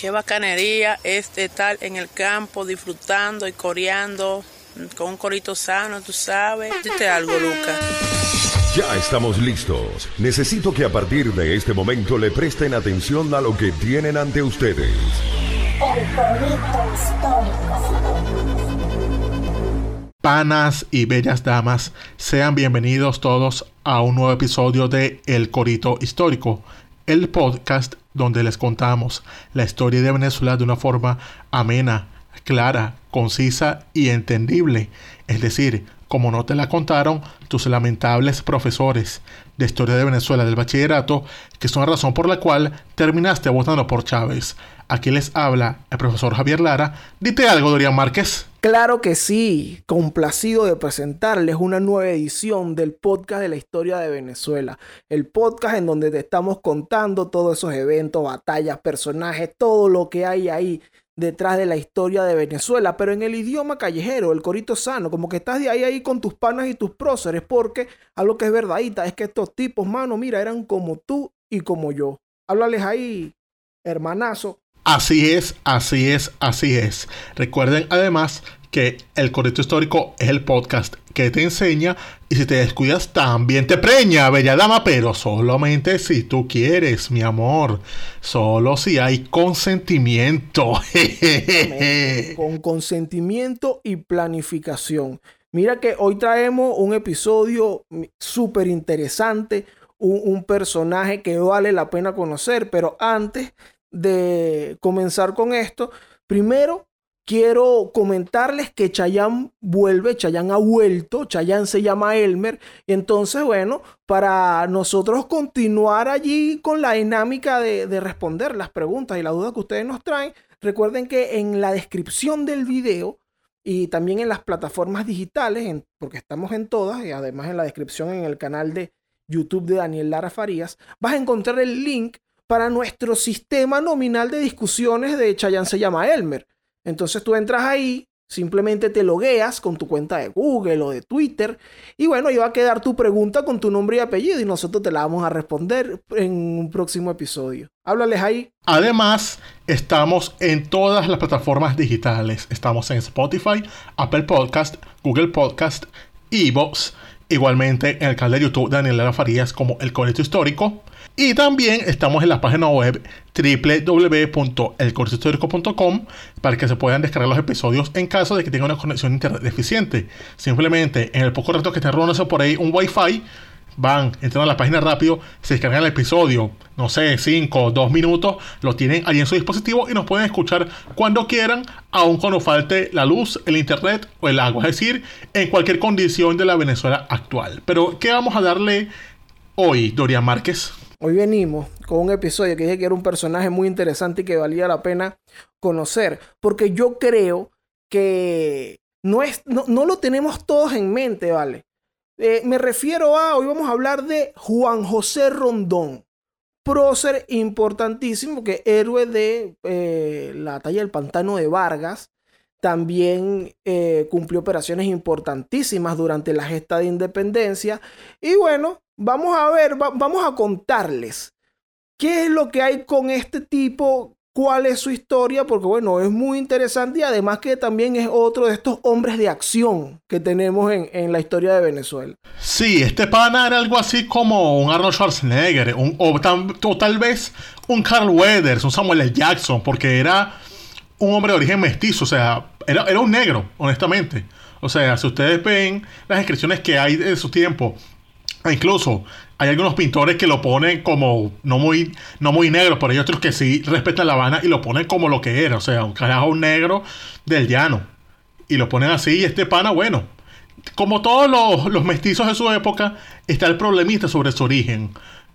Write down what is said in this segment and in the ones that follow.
Qué bacanería es estar en el campo disfrutando y coreando con un corito sano, tú sabes. Dite algo, Lucas. Ya estamos listos. Necesito que a partir de este momento le presten atención a lo que tienen ante ustedes. El corito histórico. Panas y bellas damas, sean bienvenidos todos a un nuevo episodio de El Corito Histórico, el podcast donde les contamos la historia de Venezuela de una forma amena, clara, concisa y entendible. Es decir, como no te la contaron tus lamentables profesores de historia de Venezuela del bachillerato, que son la razón por la cual terminaste votando por Chávez. Aquí les habla el profesor Javier Lara. Dite algo, Dorian Márquez. Claro que sí, complacido de presentarles una nueva edición del podcast de la historia de Venezuela. El podcast en donde te estamos contando todos esos eventos, batallas, personajes, todo lo que hay ahí detrás de la historia de Venezuela, pero en el idioma callejero, el corito sano, como que estás de ahí ahí con tus panas y tus próceres, porque algo que es verdadita es que estos tipos, mano, mira, eran como tú y como yo. Háblales ahí, hermanazo, Así es, así es, así es. Recuerden además que el correcto histórico es el podcast que te enseña y si te descuidas también te preña, bella dama, pero solamente si tú quieres, mi amor. Solo si hay consentimiento. Con consentimiento y planificación. Mira que hoy traemos un episodio súper interesante, un, un personaje que vale la pena conocer, pero antes de comenzar con esto, primero quiero comentarles que Chayanne vuelve, Chayanne ha vuelto, Chayanne se llama Elmer, y entonces, bueno, para nosotros continuar allí con la dinámica de, de, responder las preguntas y las dudas que ustedes nos traen, recuerden que en la descripción del video y también en las plataformas digitales, porque estamos en todas, y además en la descripción en el canal de YouTube de Daniel Lara Farías, vas a encontrar el link para nuestro sistema nominal de discusiones de Chayanne se llama Elmer. Entonces tú entras ahí, simplemente te logueas con tu cuenta de Google o de Twitter y bueno, ahí va a quedar tu pregunta con tu nombre y apellido y nosotros te la vamos a responder en un próximo episodio. Háblales ahí. Además, estamos en todas las plataformas digitales. Estamos en Spotify, Apple Podcast, Google Podcast, Evox. Igualmente en el canal de YouTube de Daniela Farías como El Colegio Histórico. Y también estamos en la página web www.elcortehistórico.com para que se puedan descargar los episodios en caso de que tengan una conexión internet deficiente. Simplemente en el poco rato que estén rodando por ahí un wifi, van, entran a la página rápido, se descargan el episodio, no sé, 5, 2 minutos, lo tienen ahí en su dispositivo y nos pueden escuchar cuando quieran, aun cuando falte la luz, el internet o el agua, es decir, en cualquier condición de la Venezuela actual. Pero, ¿qué vamos a darle hoy, Dorian Márquez? Hoy venimos con un episodio que dije que era un personaje muy interesante y que valía la pena conocer, porque yo creo que no, es, no, no lo tenemos todos en mente, ¿vale? Eh, me refiero a, hoy vamos a hablar de Juan José Rondón, prócer importantísimo, que héroe de eh, la batalla del pantano de Vargas, también eh, cumplió operaciones importantísimas durante la gesta de independencia. Y bueno, vamos a ver, va, vamos a contarles qué es lo que hay con este tipo, cuál es su historia, porque bueno, es muy interesante y además que también es otro de estos hombres de acción que tenemos en, en la historia de Venezuela. Sí, este pana era algo así como un Arnold Schwarzenegger, o tal vez un Carl Weathers, un Samuel L. Jackson, porque era un hombre de origen mestizo, o sea, era, era un negro, honestamente. O sea, si ustedes ven las inscripciones que hay de su tiempo, incluso hay algunos pintores que lo ponen como no muy, no muy negro, pero hay otros que sí respetan la Habana y lo ponen como lo que era, o sea, un carajo negro del llano. Y lo ponen así, y este pana, bueno, como todos los, los mestizos de su época, está el problemista sobre su origen.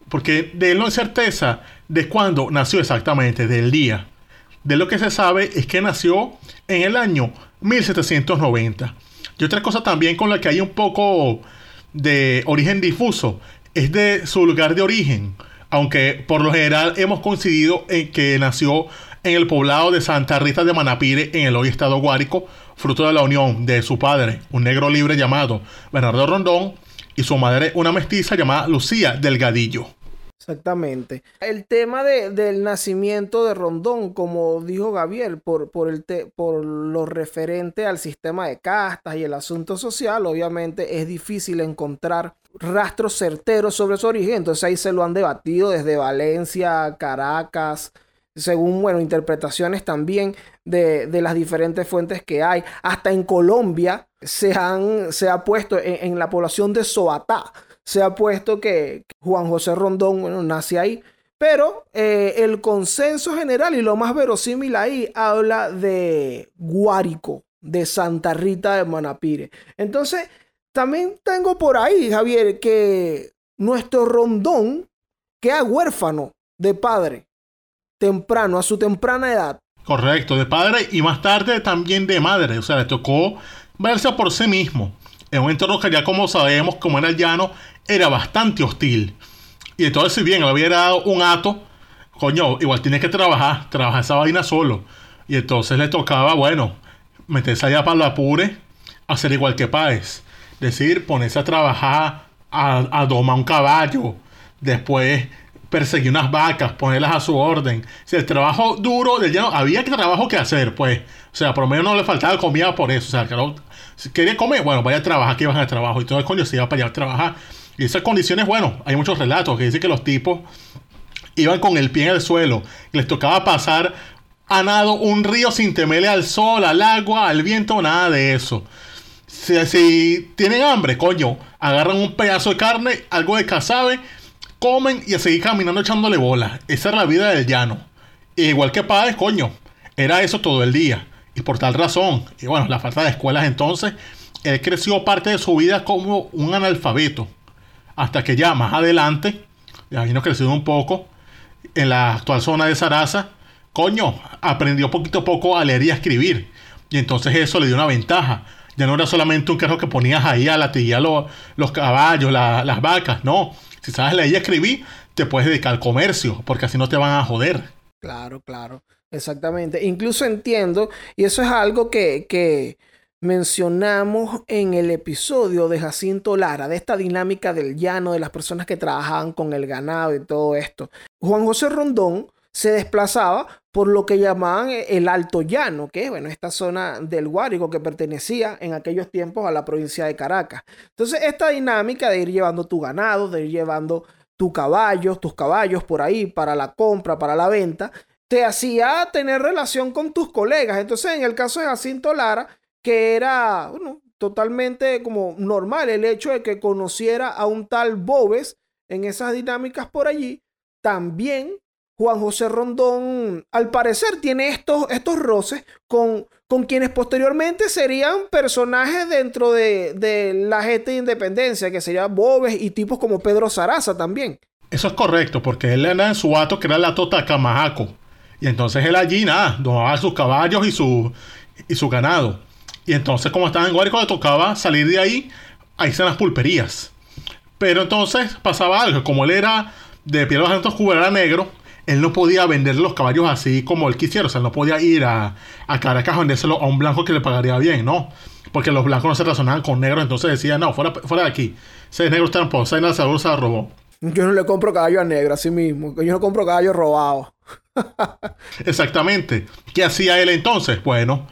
Porque de él no hay certeza de cuándo nació exactamente, del día. De lo que se sabe es que nació en el año 1790. Y otra cosa también con la que hay un poco de origen difuso es de su lugar de origen. Aunque por lo general hemos coincidido en que nació en el poblado de Santa Rita de Manapire, en el hoy estado Guárico, fruto de la unión de su padre, un negro libre llamado Bernardo Rondón, y su madre, una mestiza llamada Lucía Delgadillo. Exactamente. El tema de, del nacimiento de Rondón, como dijo Gabriel, por, por, el por lo referente al sistema de castas y el asunto social, obviamente es difícil encontrar rastros certeros sobre su origen. Entonces ahí se lo han debatido desde Valencia, Caracas, según, bueno, interpretaciones también de, las diferentes fuentes que hay. Hasta en Colombia se, han, se ha puesto en, en la población de Soatá se ha puesto que Juan José Rondón nace ahí. Pero eh, el consenso general y lo más verosímil ahí habla de Guárico, de Santa Rita de Manapire. Entonces, también tengo por ahí, Javier, que nuestro Rondón queda huérfano de padre temprano, a su temprana edad. Correcto, de padre y más tarde también de madre. O sea, le tocó verse por sí mismo. En un entorno que ya como sabemos, como era el llano, era bastante hostil. Y entonces, si bien le hubiera dado un ato, coño, igual tiene que trabajar, trabajar esa vaina solo. Y entonces le tocaba, bueno, meterse allá para la apure, hacer igual que Páez. Decir, ponerse a trabajar, a, a domar un caballo, después perseguir unas vacas, ponerlas a su orden. Si el trabajo duro del llano, había que trabajo que hacer, pues. O sea, por lo menos no le faltaba comida por eso. O sea, que si quería comer, bueno, vaya a trabajar, que van al trabajo. Y todo el coño se iba para allá a trabajar. Y esas condiciones, bueno, hay muchos relatos que dicen que los tipos iban con el pie en el suelo, les tocaba pasar a nado un río sin temerle al sol, al agua, al viento, nada de eso. Si, tienen hambre, coño, agarran un pedazo de carne, algo de cazabe, comen y a seguir caminando echándole bola. Esa es la vida del llano. igual que padres, coño, era eso todo el día. Y por tal razón, y bueno, la falta de escuelas entonces, él creció parte de su vida como un analfabeto hasta que ya más adelante, ya vino creciendo un poco, en la actual zona de Sarasa, coño, aprendió poquito a poco a leer y a escribir. Y entonces eso le dio una ventaja. Ya no era solamente un carro que ponías ahí a latillar los caballos, las vacas, no. Si sabes leer y escribir, te puedes dedicar al comercio, porque así no te van a joder. Claro, claro, exactamente. Incluso entiendo, y eso es algo que, que mencionamos en el episodio de Jacinto Lara, de esta dinámica del llano, de las personas que trabajaban con el ganado y todo esto. Juan José Rondón se desplazaba por lo que llamaban el Alto Llano, que es bueno, esta zona del Guárico que pertenecía en aquellos tiempos a la provincia de Caracas. Entonces, esta dinámica de ir llevando tu ganado, de ir llevando tus caballos, tus caballos por ahí para la compra, para la venta, te hacía tener relación con tus colegas. Entonces, en el caso de Jacinto Lara, que era totalmente como normal el hecho de que conociera a un tal Bobes en esas dinámicas por allí. También Juan José Rondón, al parecer, tiene estos, estos roces con, con quienes posteriormente serían personajes dentro de, la gente de independencia, que serían Bobes y tipos como Pedro Saraza también. Eso es correcto, porque él era en su ato que era la Tota Camajaco. Y entonces él allí, nada, domaba sus caballos y su, y su ganado. Y entonces, como estaba en Guárico, le tocaba salir de ahí a irse a las pulperías. Pero entonces pasaba algo, como él era de piel de cubos, era negro, él no podía vender los caballos así como él quisiera. O sea, él no podía ir a, a Caracas a vendérselo a un blanco que le pagaría bien, ¿no? Porque los blancos no se razonaban con negros, entonces decía, no, fuera, fuera de aquí. Ese negro está en ese negro se robó. Yo no le compro caballo a negro, así mismo. Yo no compro caballo robado. Exactamente. ¿Qué hacía él entonces? Bueno,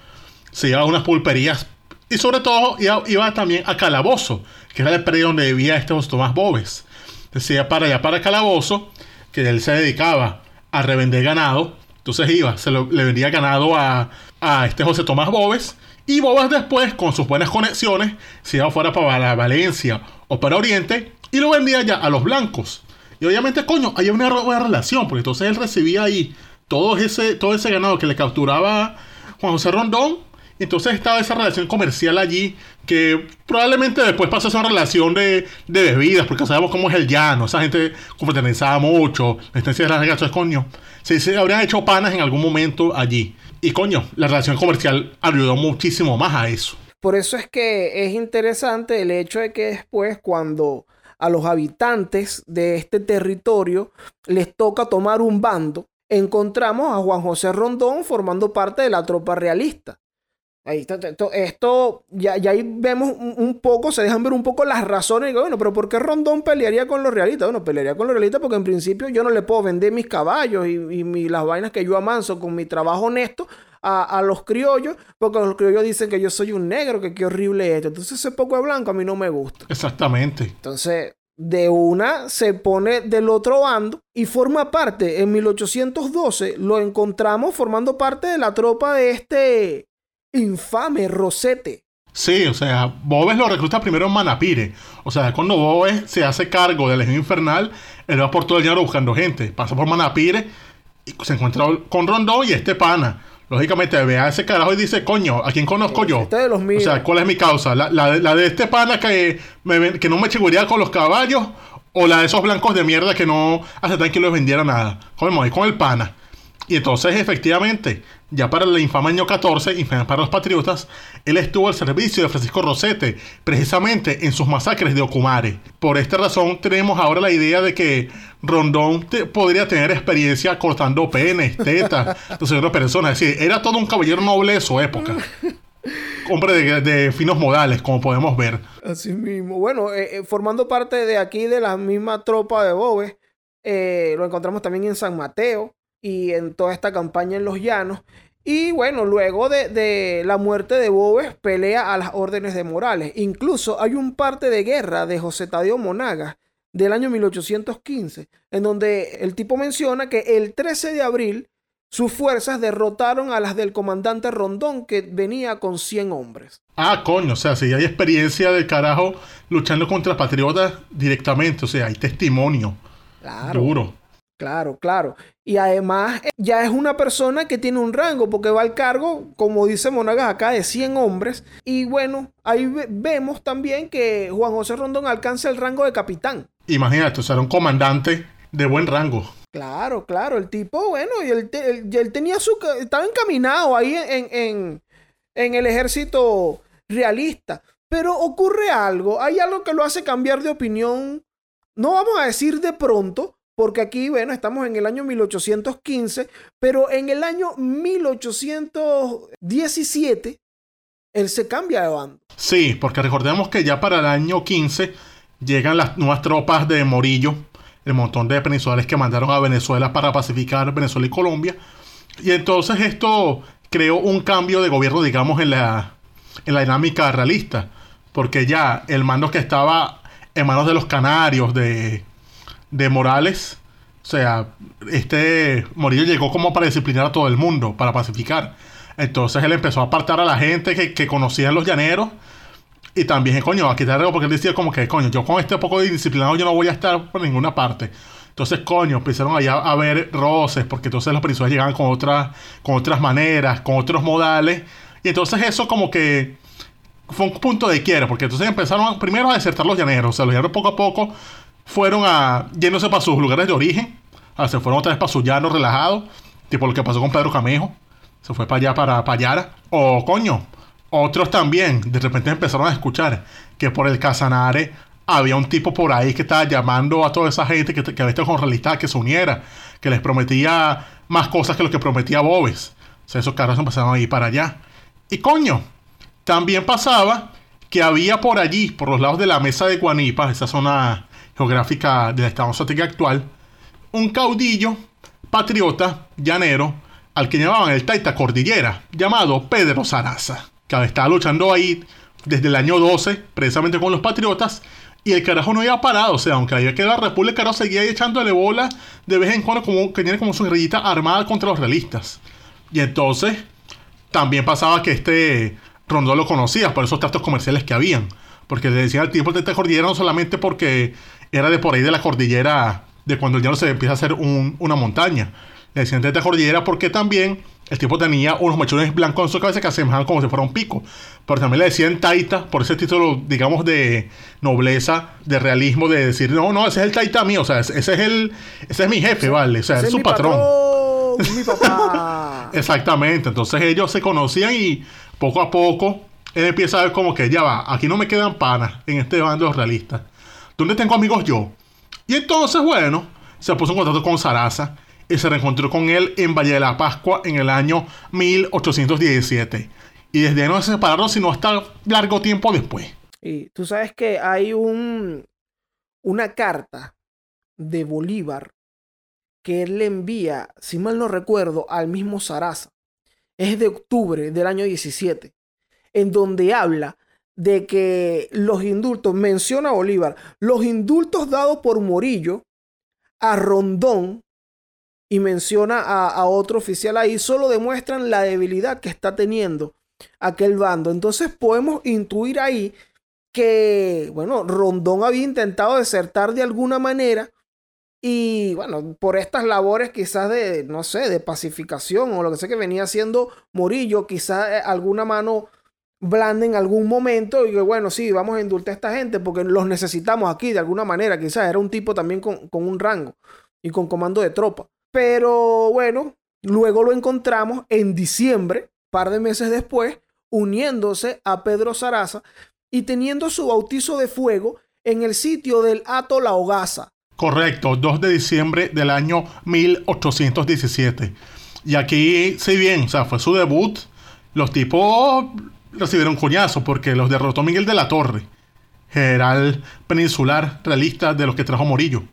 se iba a unas pulperías y sobre todo iba, también a Calabozo, que era el predio donde vivía este José Tomás Bobes. Decía para allá, para Calabozo, que él se dedicaba a revender ganado. Entonces iba, se le vendía ganado a, a este José Tomás Bobes. Y Bobes después, con sus buenas conexiones, se iba fuera para Valencia o para Oriente y lo vendía ya a los blancos. Y obviamente, coño, había una buena relación, porque entonces él recibía ahí todo ese, todo ese ganado que le capturaba Juan José Rondón entonces estaba esa relación comercial allí que probablemente después pasó a ser una relación de, bebidas, porque sabemos cómo es el llano, esa gente confraternizaba mucho, la estancia de las entonces coño, se, se habrían hecho panas en algún momento allí. Y coño, la relación comercial ayudó muchísimo más a eso. Por eso es que es interesante el hecho de que después cuando a los habitantes de este territorio les toca tomar un bando, encontramos a Juan José Rondón formando parte de la tropa realista. Ahí está, esto, esto ya, ya ahí vemos un, un poco, se dejan ver un poco las razones. Digo, bueno, pero ¿por qué Rondón pelearía con los realistas? Bueno, pelearía con los realistas porque en principio yo no le puedo vender mis caballos y, y mi- las vainas que yo amanso con mi trabajo honesto a, a los criollos, porque los criollos dicen que yo soy un negro, que qué horrible es esto. Entonces ese poco de blanco a mí no me gusta. Exactamente. Entonces, de una se pone del otro bando y forma parte, en 1812 lo encontramos formando parte de la tropa de este infame Rosete. Sí, o sea, Bobes lo recluta primero en Manapire. O sea, cuando Bobes se hace cargo de la Legión Infernal, él va por todo el dinero buscando gente. Pasa por Manapire y se encuentra con Rondón y este pana. Lógicamente ve a ese carajo y dice, coño, ¿a quién conozco yo? Este de los míos. O sea, ¿cuál es mi causa? ¿La, la de- la de este pana que, me que no me chiguría con los caballos? ¿O la de esos blancos de mierda que no aceptan que les vendiera nada? Con el, con el pana. Y entonces, efectivamente, ya para el infame año 14, infame para los patriotas, él estuvo al servicio de Francisco Rosete, precisamente en sus masacres de Ocumare. Por esta razón, tenemos ahora la idea de que Rondón te- podría tener experiencia cortando penes, tetas, de otras personas. Es decir, era todo un caballero noble de su época. Hombre de, de finos modales, como podemos ver. Así mismo. Bueno, eh, eh, formando parte de aquí de la misma tropa de Bobes, eh, lo encontramos también en San Mateo y en toda esta campaña en los llanos. Y bueno, luego de, de la muerte de Bobes, pelea a las órdenes de Morales. Incluso hay un parte de guerra de José Tadeo Monagas del año 1815, en donde el tipo menciona que el 13 de abril sus fuerzas derrotaron a las del comandante Rondón, que venía con 100 hombres. Ah, coño, o sea, si hay experiencia del carajo luchando contra patriotas directamente, o sea, hay testimonio Claro. duro. Claro, claro. Y además eh, ya es una persona que tiene un rango porque va al cargo, como dice Monagas acá, de 100 hombres. Y bueno, ahí ve- vemos también que Juan José Rondón alcanza el rango de capitán. Imagínate, o sea, era un comandante de buen rango. Claro, claro, el tipo, bueno, y él, te- él- y él tenía su... Estaba encaminado ahí en, en, en el ejército realista. Pero ocurre algo, hay algo que lo hace cambiar de opinión, no vamos a decir de pronto, porque aquí, bueno, estamos en el año 1815, pero en el año 1817, él se cambia de bando. Sí, porque recordemos que ya para el año 15 llegan las nuevas tropas de Morillo, el montón de peninsulares que mandaron a Venezuela para pacificar Venezuela y Colombia. Y entonces esto creó un cambio de gobierno, digamos, en la, en la dinámica realista. Porque ya el mando que estaba en manos de los canarios, de, de Morales, o sea, este Morillo llegó como para disciplinar a todo el mundo, para pacificar. Entonces él empezó a apartar a la gente que, que conocían los llaneros. Y también, coño, a quitar algo porque él decía como que, coño, yo con este poco de disciplinado yo no voy a estar por ninguna parte. Entonces, coño, empezaron allá a ver roces, porque entonces los peninsulares llegaban con otras, con otras maneras, con otros modales. Y entonces eso como que fue un punto de quiera, porque entonces empezaron primero a desertar los llaneros. O sea, los llaneros poco a poco fueron a yéndose para sus lugares de origen. O sea, se fueron otra vez para sus llanos relajados, tipo lo que pasó con Pedro Camejo. Se fue para allá, para, para Yara. O, coño, otros también, de repente empezaron a escuchar que por el Casanare había un tipo por ahí que estaba llamando a toda esa gente que, que había estado con realidad que se uniera, que les prometía más cosas que lo que prometía Bobes. O sea, esos carros empezaron a ir para allá. Y coño, también pasaba que había por allí, por los lados de la mesa de Guanipa, esa zona geográfica del estado Anzoátegui actual, un caudillo patriota llanero al que llamaban el Taita Cordillera, llamado Pedro Saraza, que estaba luchando ahí desde el año 12, precisamente con los patriotas, y el carajo no había parado, o sea, aunque había quedado la República, carajo seguía echándole bola de vez en cuando, como que tiene como su guerrillita armada contra los realistas. Y entonces, también pasaba que este Rondón lo conocía por esos tratos comerciales que habían. Porque le decían al tipo de esta cordillera no solamente porque era de por ahí de la cordillera, de cuando el llano se empieza a hacer un- una montaña. Le decían de esta cordillera porque también el tipo tenía unos mechones blancos en su cabeza que asemejaban como si fuera un pico. Pero también le decían taita por ese título, digamos, de nobleza, de realismo, de decir, no, no, ese es el taita mío, o sea, ese es el, ese es mi jefe, vale, o sea, Ese es su mi patrón. patrón, mi papá. Exactamente, entonces ellos se conocían y poco a poco él empieza a ver como que ya va, aquí no me quedan panas en este bando realistas. ¿Dónde tengo amigos yo? Y entonces, bueno, se puso en contacto con Sarasa y se reencontró con él en Valle de la Pascua en el año 1817. Y desde ahí no se separaron sino hasta largo tiempo después. Y tú sabes que hay un, una carta de Bolívar que él le envía, si mal no recuerdo, al mismo Sarasa. Es de octubre del año 17, en donde habla de que los indultos, menciona Bolívar, los indultos dados por Morillo a Rondón y menciona a, otro oficial ahí, solo demuestran la debilidad que está teniendo aquel bando. Entonces podemos intuir ahí que, bueno, Rondón había intentado desertar de alguna manera y, bueno, por estas labores quizás de, no sé, de pacificación o lo que sé que venía haciendo Morillo, quizás eh, alguna mano blanda en algún momento y bueno, sí, vamos a indultar a esta gente porque los necesitamos aquí de alguna manera. Quizás era un tipo también con, con un rango y con comando de tropa. Pero bueno, luego lo encontramos en diciembre, par de meses después, uniéndose a Pedro Saraza y teniendo su bautizo de fuego en el sitio del Ato La Hogaza. Correcto, 2 de diciembre del año 1817. Y aquí, si bien, o sea, fue su debut, los tipos recibieron coñazo porque los derrotó Miguel de la Torre, general peninsular realista de los que trajo Morillo.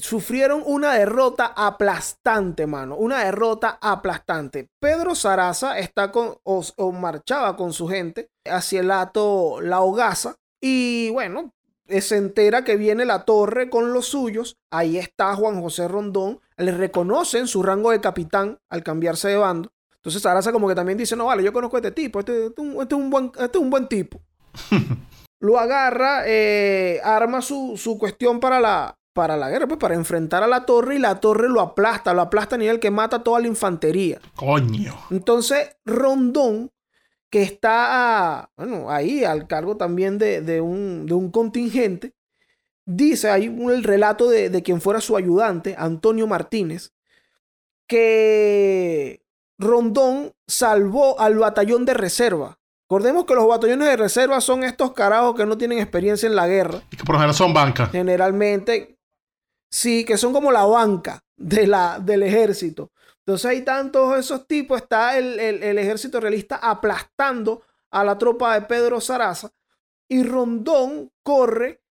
Sufrieron una derrota aplastante, mano. Una derrota aplastante. Pedro Saraza está con, o, o marchaba con su gente hacia el Ato La Hogaza. Y bueno, se entera que viene la torre con los suyos. Ahí está Juan José Rondón. Le reconocen su rango de capitán al cambiarse de bando. Entonces Saraza como que también dice, no, vale, yo conozco a este tipo. Este, este, este es, un buen, este es un buen tipo. Lo agarra, eh, arma su, su cuestión para la, para la guerra, pues para enfrentar a la torre y la torre lo aplasta, lo aplasta a nivel que mata toda la infantería. Coño. Entonces, Rondón, que está bueno, ahí al cargo también de, de, un, de un, contingente, dice, hay un, el relato de, de quien fuera su ayudante, Antonio Martínez, que Rondón salvó al batallón de reserva. Recordemos que los batallones de reserva son estos carajos que no tienen experiencia en la guerra. Y que por lo general son bancas. Generalmente, Sí, que son como la banca de la, del ejército. Entonces hay tantos esos tipos, está el, el, el, ejército realista aplastando a la tropa de Pedro Saraza y Rondón corre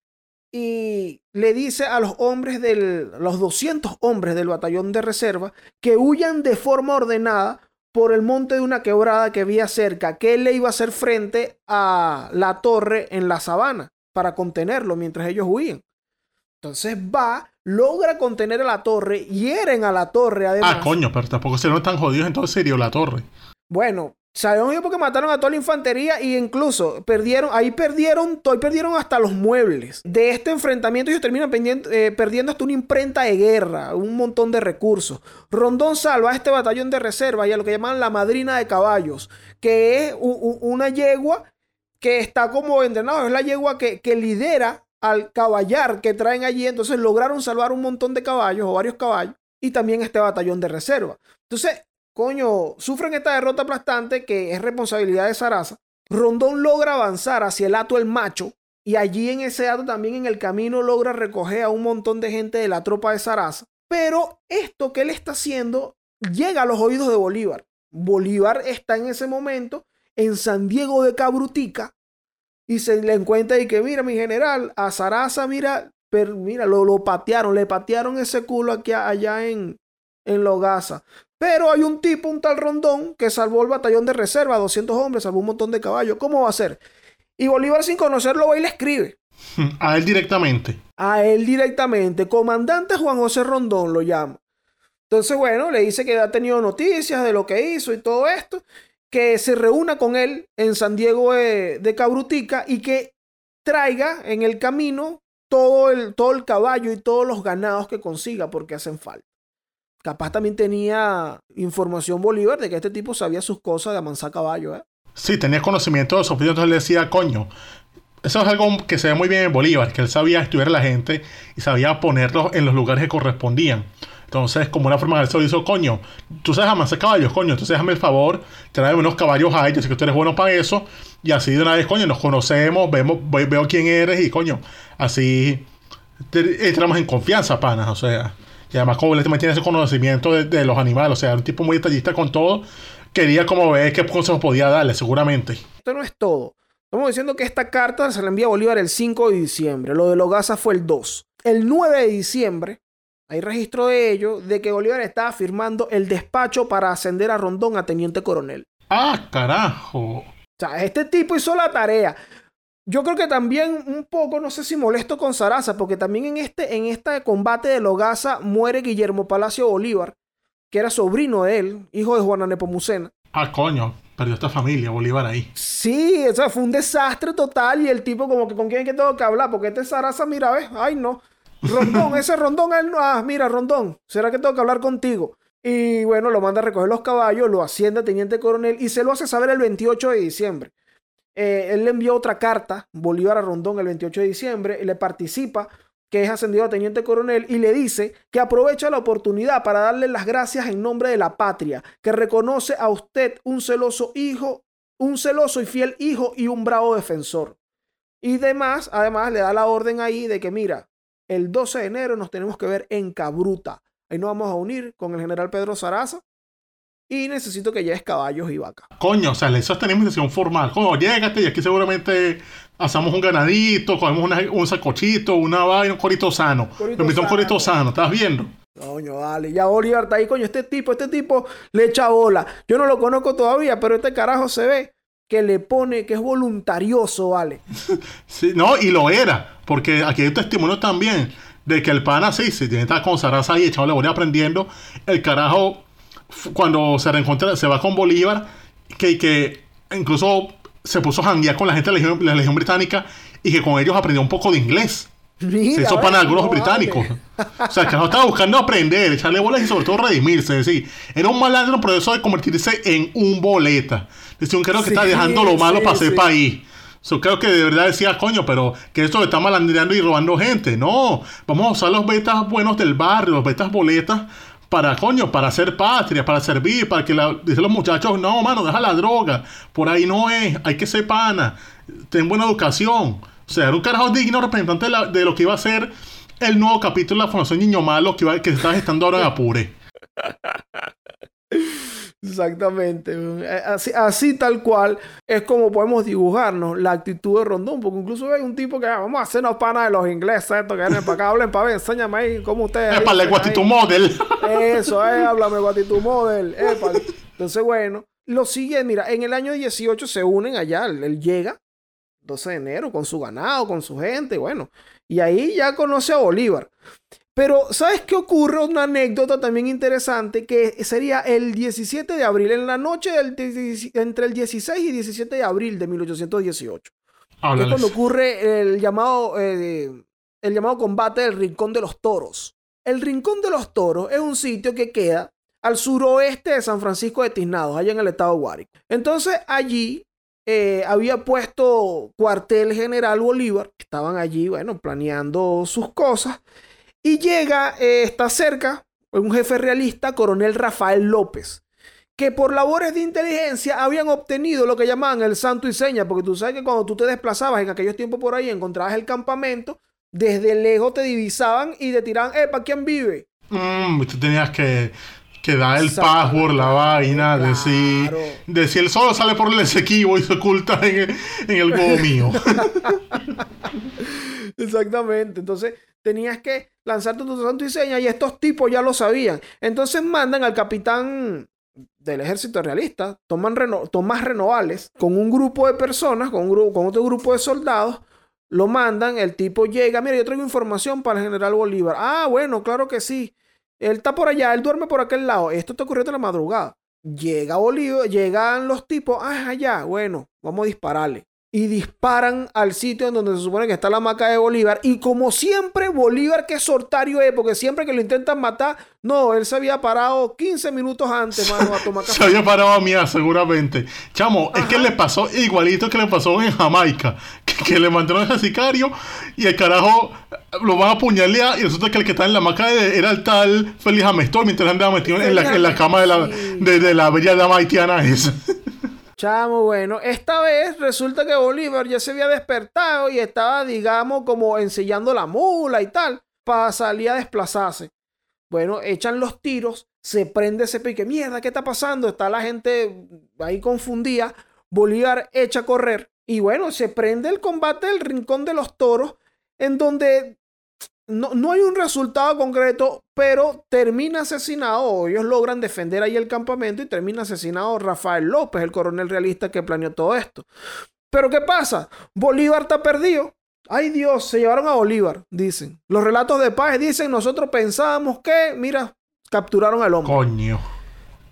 y le dice a los hombres del, los 200 hombres del batallón de reserva que huyan de forma ordenada por el monte de una quebrada que había cerca, que él le iba a hacer frente a la torre en la sabana para contenerlo mientras ellos huían. Entonces va, logra contener a la torre, hieren a la torre además. Ah, coño, pero tampoco se no están jodidos, entonces se dio la torre. Bueno, sabemos yo porque mataron a toda la infantería y incluso perdieron, ahí perdieron, ahí perdieron hasta los muebles. De este enfrentamiento ellos terminan eh, perdiendo hasta una imprenta de guerra, un montón de recursos. Rondón salva a este batallón de reserva y a lo que llaman la madrina de caballos, que es una yegua que está como entrenado, es la yegua que, que lidera al caballar que traen allí. Entonces lograron salvar un montón de caballos o varios caballos y también este batallón de reserva. Entonces, coño, sufren esta derrota aplastante que es responsabilidad de Sarasa. Rondón logra avanzar hacia el Ato el Macho y allí en ese Ato también en el camino logra recoger a un montón de gente de la tropa de Sarasa. Pero esto que él está haciendo llega a los oídos de Bolívar. Bolívar está en ese momento en San Diego de Cabrutica y se le encuentra y que, mira, mi general, a Sarasa, mira, pero, mira, lo, lo, patearon, le patearon ese culo aquí allá en, en Logaza. Pero hay un tipo, un tal Rondón, que salvó el batallón de reserva, 200 hombres, salvó un montón de caballos. ¿Cómo va a ser? Y Bolívar, sin conocerlo, va y le escribe. A él directamente. A él directamente. Comandante Juan José Rondón lo llama. Entonces, bueno, le dice que ha tenido noticias de lo que hizo y todo esto que se reúna con él en San Diego de, de Cabrutica y que traiga en el camino todo el, todo el caballo y todos los ganados que consiga porque hacen falta. Capaz también tenía información Bolívar de que este tipo sabía sus cosas de amansar caballo, ¿eh? Sí, tenía conocimiento de eso. Entonces le decía, coño, eso es algo que se ve muy bien en Bolívar, que él sabía estudiar a la gente y sabía ponerlos en los lugares que correspondían. Entonces, como una forma de eso, hizo, coño, tú sabes amansar caballos, coño, entonces déjame el favor, trae unos caballos ahí, yo sé que tú eres bueno para eso, y así de una vez, coño, nos conocemos, vemos, veo quién eres, y coño, así entramos en confianza, panas, o sea, y además como él también tiene ese conocimiento de, de, los animales, o sea, un tipo muy detallista con todo, quería como ver qué consejos podía darle, seguramente. Esto no es todo. Estamos diciendo que esta carta se la envía a Bolívar el 5 de diciembre. Lo de Logaza fue el 2. El 9 de diciembre, hay registro de ello, de que Bolívar estaba firmando el despacho para ascender a Rondón a teniente coronel. Ah, carajo. O sea, este tipo hizo la tarea. Yo creo que también un poco, no sé si molesto con Saraza, porque también en este, en este combate de Logaza muere Guillermo Palacio Bolívar, que era sobrino de él, hijo de Juana Nepomucena. Ah, coño, perdió esta familia, Bolívar ahí. Sí, o sea, fue un desastre total y el tipo como que con quién es que tengo que hablar, porque este Saraza, mira, ves, ay no. Rondón, ese Rondón, él no, ah, mira, Rondón, ¿será que tengo que hablar contigo? Y bueno, lo manda a recoger los caballos, lo asciende a teniente coronel y se lo hace saber el 28 de diciembre. Eh, él le envió otra carta, Bolívar a Rondón, el 28 de diciembre, y le participa que es ascendido a teniente coronel, y le dice que aprovecha la oportunidad para darle las gracias en nombre de la patria, que reconoce a usted un celoso hijo, un celoso y fiel hijo y un bravo defensor. Y demás, además le da la orden ahí de que, mira, el 12 de enero nos tenemos que ver en Cabruta. Ahí nos vamos a unir con el general Pedro Saraza y necesito que lleves caballos y vacas. Coño, o sea, eso tenemos sesión formal. Coño, llégate y aquí seguramente hacemos un ganadito, cogemos una- un sacochito, una vaina, un corito sano. Corito Me invito a un corito sano. ¿estás viendo? Coño, dale, ya Bolívar está ahí, coño, este tipo, este tipo le echa bola. Yo no lo conozco todavía, pero este carajo se ve que le pone, que es voluntarioso, vale. Sí, no, y lo era, porque aquí hay testimonio también de que el pana sí, sí, tiene que estar con ahí, echado le voy aprendiendo. El carajo, cuando se reencuentra, se va con Bolívar, que, que incluso se puso a janguear con la gente de la Legión, la Legión Británica y que con ellos aprendió un poco de inglés. Mira, Se hizo pana algunos británicos. O sea, el carajo estaba buscando aprender, echarle bolas y sobre todo redimirse. Es decir, era un malandro en proceso de convertirse en un boleta. Es decir, un carajo que Sí, está dejando lo malo sí, para sí. país. So, creo que de verdad decía, coño, pero que esto está malandreando y robando gente. No, vamos a usar los betas buenos del barrio, los betas boletas, para, coño, para hacer patria, para servir, para que la, dicen los muchachos, no, mano, deja la droga. Por ahí no es, hay que ser pana, ten buena educación. O sea, era un carajo digno representante de, lo que iba a ser el nuevo capítulo de la Fundación Niño Malo que, iba, que se está gestando ahora en Apure. Exactamente. Así, así tal cual es como podemos dibujarnos la actitud de Rondón, porque incluso hay un tipo que "Ah, vamos a hacernos pana de los ingleses, estos que vienen para acá, hablen para ver, enséñame ahí cómo ustedes. Ahí". Guatito Model. Eso, eh, háblame, Guatitu Model. Entonces, bueno, lo sigue, mira, en el año 18 se unen allá, él, él llega, 12 de enero, con su ganado, con su gente, bueno, y ahí ya conoce a Bolívar. Pero, ¿sabes qué ocurre? Una anécdota también interesante que sería el 17 de abril, en la noche del, entre el 16 y 17 de abril de 1818 que es Háblales. cuando ocurre el llamado, eh, el llamado combate del Rincón de los Toros. El Rincón de los Toros es un sitio que queda al suroeste de San Francisco de Tiznados, allá en el estado de Guárico. Entonces allí eh, había puesto cuartel general Bolívar, estaban allí, bueno, planeando sus cosas, y llega, eh, está cerca, un jefe realista, coronel Rafael López que por labores de inteligencia habían obtenido lo que llamaban el santo y seña, porque tú sabes que cuando tú te desplazabas en aquellos tiempos por ahí, encontrabas el campamento, desde lejos te divisaban y te tiraban, ¡epa, quién vive! Mm, tú tenías que, que dar el password, la vaina, Claro. decir, decir el sol sale por el Esequibo y se oculta en el, en el gobo mío. Exactamente. Entonces tenías que lanzarte tu santo y seña y estos tipos ya lo sabían. Entonces mandan al capitán del ejército realista, toman Reno- Tomás Renovales, con un grupo de personas, con, un grupo, con otro grupo de soldados, lo mandan, el tipo llega, mira, yo traigo información para el general Bolívar. Ah, bueno, claro que sí. Él está por allá, él duerme por aquel lado. Esto está ocurriendo en la madrugada. Llega Bolívar, llegan los tipos, ah, allá, bueno, vamos a dispararle. Y disparan al sitio en donde se supone que está la maca de Bolívar. Y como siempre, Bolívar, que sortario es, porque siempre que lo intentan matar, no, él se había parado 15 minutos antes, mano, a tomar Se café. había parado a mía, seguramente. Chamo, es que le pasó igualito que le pasó en Jamaica. Que, que le mandaron ese sicario y el carajo lo van a apuñalear y resulta que el que está en la maca de- era el tal Félix Amestor mientras andaba metido en la, en la cama de la, de, de la bella dama haitiana esa. Chamo, bueno, esta vez resulta que Bolívar ya se había despertado y estaba, digamos, como ensillando la mula y tal, para salir a desplazarse. Bueno, echan los tiros, se prende ese pique. Mierda, ¿qué está pasando? Está la gente ahí confundida. Bolívar echa a correr. Y bueno, se prende el combate del Rincón de los Toros, en donde no, no, hay un resultado concreto, pero termina asesinado, o ellos logran defender ahí el campamento y termina asesinado Rafael López, el coronel realista que planeó todo esto. Pero ¿qué pasa? Bolívar está perdido. Ay Dios, se llevaron a Bolívar, dicen. Los relatos de paz dicen, nosotros pensábamos que, mira, capturaron al hombre. Coño.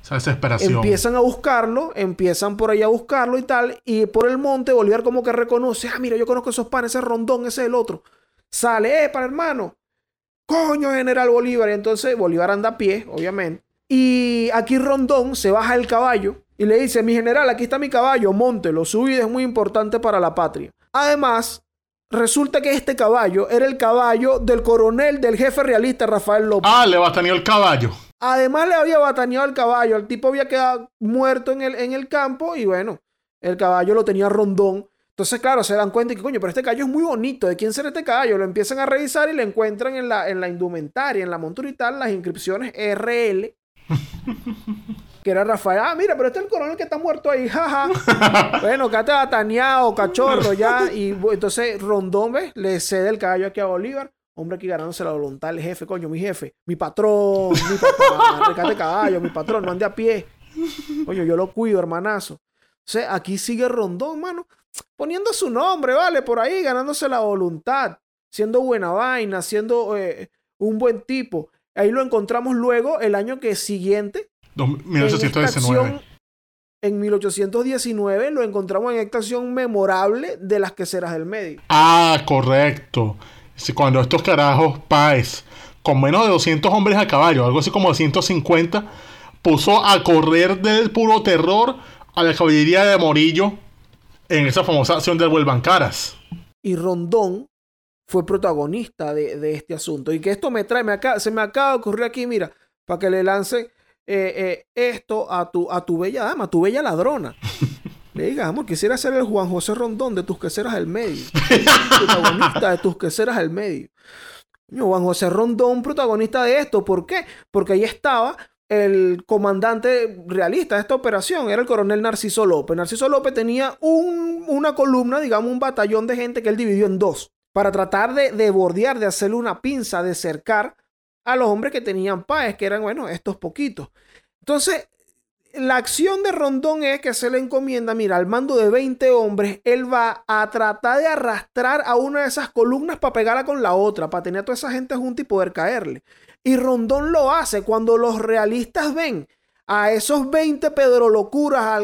Esa desesperación. Empiezan a buscarlo, empiezan por ahí a buscarlo y tal, y por el monte Bolívar como que reconoce, ah, mira, yo conozco esos panes, ese rondón, ese es el otro. Sale, eh, para hermano. Coño, general Bolívar. Y entonces Bolívar anda a pie, obviamente. Y aquí Rondón se baja el caballo y le dice, mi general, aquí está mi caballo, montelo, su vida es muy importante para la patria. Además, resulta que este caballo era el caballo del coronel del jefe realista Rafael López. Ah, le bataneó el caballo. Además le había bataneado el caballo, el tipo había quedado muerto en el, en el campo y bueno, el caballo lo tenía Rondón. Entonces, claro, se dan cuenta y que, coño, pero este caballo es muy bonito. ¿De quién será este caballo? Lo empiezan a revisar y le encuentran en la, en la indumentaria, en la montura y tal, las inscripciones RL. que era Rafael. Ah, mira, pero este es el coronel que está muerto ahí. Jaja. bueno, quédate bataneado, cachorro, ya. Y entonces Rondón, ¿ves? Le cede el caballo aquí a Bolívar. Hombre, aquí ganándose la voluntad, el jefe, coño, mi jefe, mi patrón, mi papá, recate caballo, mi patrón, no ande a pie. Coño, yo lo cuido, hermanazo. O sea, aquí sigue Rondón, mano poniendo su nombre, ¿vale? Por ahí, ganándose la voluntad, siendo buena vaina, siendo eh, un buen tipo. Ahí lo encontramos luego el año que siguiente. 1819. En, 1819 lo encontramos en esta acción memorable de las queseras del medio. Ah, correcto. Cuando estos carajos, Páez, con menos de 200 hombres a caballo, algo así como 150, puso a correr del puro terror a la caballería de Morillo en esa famosa acción del Vuelvan Caras. Y Rondón fue protagonista de, este asunto. Y que esto me trae, me se me acaba de ocurrir aquí, mira, para que le lance eh, eh, esto a tu, a tu bella dama, a tu bella ladrona. Le diga, amor, quisiera ser el Juan José Rondón de tus queseras del medio. protagonista de tus queseras del medio. Juan José Rondón, protagonista de esto. ¿Por qué? Porque ahí estaba el comandante realista de esta operación era el coronel Narciso López. Narciso López tenía una columna, digamos, un batallón de gente que él dividió en dos, para tratar de, de bordear, de hacerle una pinza, de cercar a los hombres que tenían paz, que eran, bueno, estos poquitos. Entonces, la acción de Rondón es que se le encomienda, mira, al mando de 20 hombres, él va a tratar de arrastrar a una de esas columnas para pegarla con la otra, para tener a toda esa gente junta y poder caerle. Y Rondón lo hace cuando los realistas ven a esos 20 Pedro locuras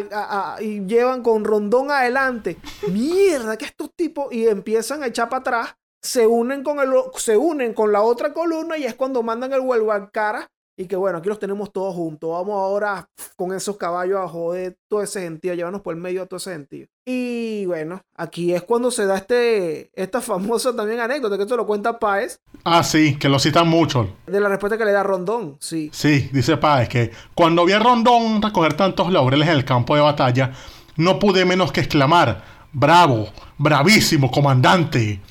y llevan con Rondón adelante. Mierda, que estos tipos y empiezan a echar para atrás, se unen con el, se unen con la otra columna y es cuando mandan el vuelvo al cara y que bueno, aquí los tenemos todos juntos. Vamos ahora con esos caballos a joder todo ese sentido, llevarnos por el medio de todo ese sentido. Y bueno, aquí es cuando se da este, esta famosa también anécdota que esto lo cuenta Páez. Ah, sí, que lo citan mucho. De la respuesta que le da Rondón, sí. Sí, dice Páez que cuando vi a Rondón recoger tantos laureles en el campo de batalla, no pude menos que exclamar, bravo, bravísimo, comandante.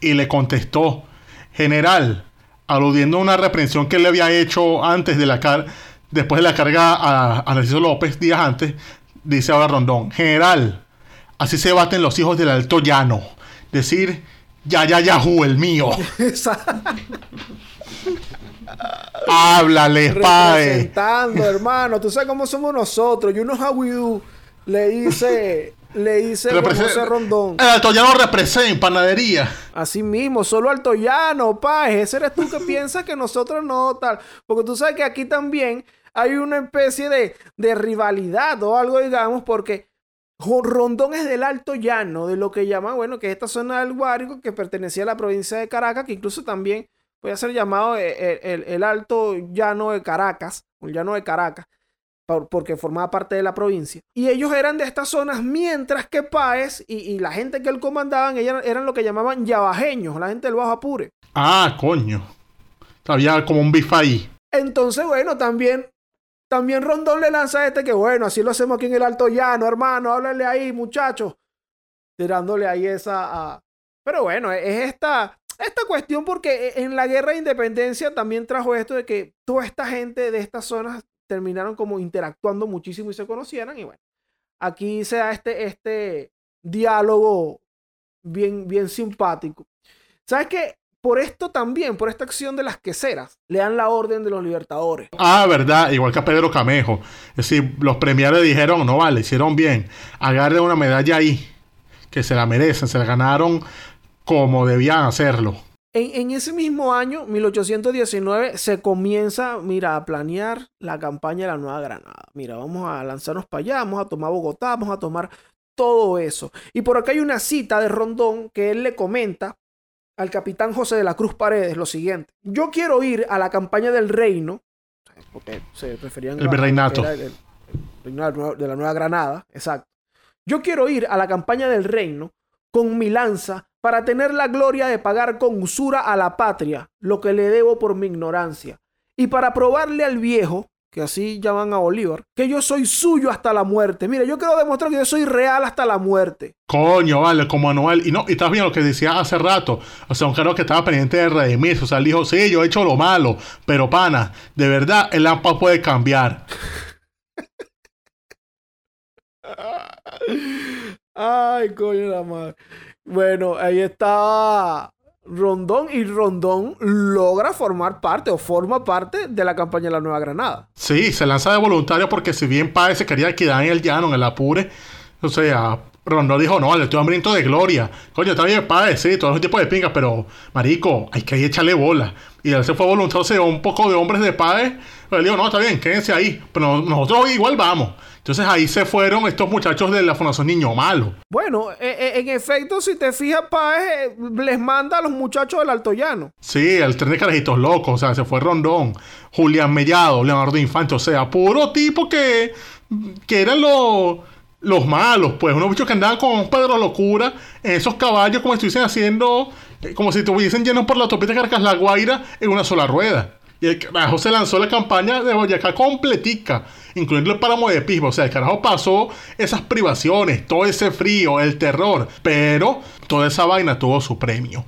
Y le contestó, general, aludiendo a una reprensión que le había hecho antes de la car después de la carga a, a Narciso López días antes, dice ahora Rondón, general, así se baten los hijos del Alto Llano. Decir, ya, ya, Yahoo, el mío. Háblale, padre. Representando, hermano. Tú sabes cómo somos nosotros. How we do. Le dice le dice José Rondón. El Altoyano representa panadería. Así mismo, solo Altoyano, pa. Ese eres tú que piensas que nosotros no, tal. Porque tú sabes que aquí también hay una especie de, de rivalidad o algo, digamos, porque Rondón es del Alto Llano, de lo que llaman, bueno, que esta zona del Guárico que pertenecía a la provincia de Caracas, que incluso también puede ser llamado eh, el, el Alto Llano de Caracas, el Llano de Caracas porque formaba parte de la provincia. Y ellos eran de estas zonas, mientras que Páez y, la gente que él comandaban ellos eran lo que llamaban yabajeños, la gente del Bajo Apure. Ah, coño. Había como un bife ahí. Entonces, bueno, también, también Rondón le lanza a este que, bueno, así lo hacemos aquí en el Alto Llano, hermano, háblale ahí, muchachos. Tirándole ahí esa... Pero bueno, es esta esta cuestión porque en la guerra de independencia también trajo esto de que toda esta gente de estas zonas terminaron como interactuando muchísimo y se conocieran y bueno, aquí se da este, este diálogo bien, bien simpático. ¿Sabes qué? Por esto también, por esta acción de las queseras, le dan la orden de los libertadores. Ah, verdad, igual que a Pedro Camejo. Es decir, los premiares dijeron, no vale, hicieron bien, agarren una medalla ahí, que se la merecen, se la ganaron como debían hacerlo. En, en, ese mismo año, 1819, se comienza, mira, a planear la campaña de la Nueva Granada. Mira, vamos a lanzarnos para allá, vamos a tomar Bogotá, vamos a tomar todo eso. Y por acá hay una cita de Rondón que él le comenta al capitán José de la Cruz Paredes lo siguiente. Yo quiero ir a la campaña del reino, porque se referían el virreinato. El, de la Nueva Granada, exacto. Yo quiero ir a la campaña del reino con mi lanza para tener la gloria de pagar con usura a la patria lo que le debo por mi ignorancia, y para probarle al viejo, que así llaman a Bolívar, que yo soy suyo hasta la muerte. Mira, yo quiero demostrar que yo soy real hasta la muerte. Coño, vale, como Anuel. Y no, y estás viendo lo que decía hace rato. O sea, un caro que estaba pendiente de redimirse. O sea, él dijo, sí, yo he hecho lo malo. Pero, pana, de verdad, el AMPA puede cambiar. Ay, coño la madre. Bueno, ahí estaba Rondón y Rondón logra formar parte o forma parte de la campaña de la Nueva Granada. Sí, se lanza de voluntario porque si bien Páez se quería quedar en el llano, en el apure, o sea, Rondón dijo, no, le estoy hambriento de gloria. Coño, está bien Páez, sí, todo ese tipo de pingas, pero, marico, hay que echarle bola. Y él se fue voluntario, se dio un poco de hombres de Páez, pero le dijo, no, está bien, quédense ahí, pero nosotros igual vamos. Entonces ahí se fueron estos muchachos de la Fundación Niño Malo. Bueno, en efecto, si te fijas, Páez les manda a los muchachos del Alto Llano. Sí, el tren de carajitos locos, o sea, se fue Rondón, Julián Mellado, Leonardo Infante, o sea, puro tipo que, que eran los, los malos, pues, unos bichos que andaban con Pedro Locura en esos caballos como si estuviesen haciendo, como si estuviesen llenos por la autopista Carcas La Guaira en una sola rueda. Y el carajo se lanzó la campaña de Boyacá completica, incluyendo el páramo de Pisba. O sea, el carajo pasó esas privaciones, todo ese frío, el terror. Pero toda esa vaina tuvo su premio.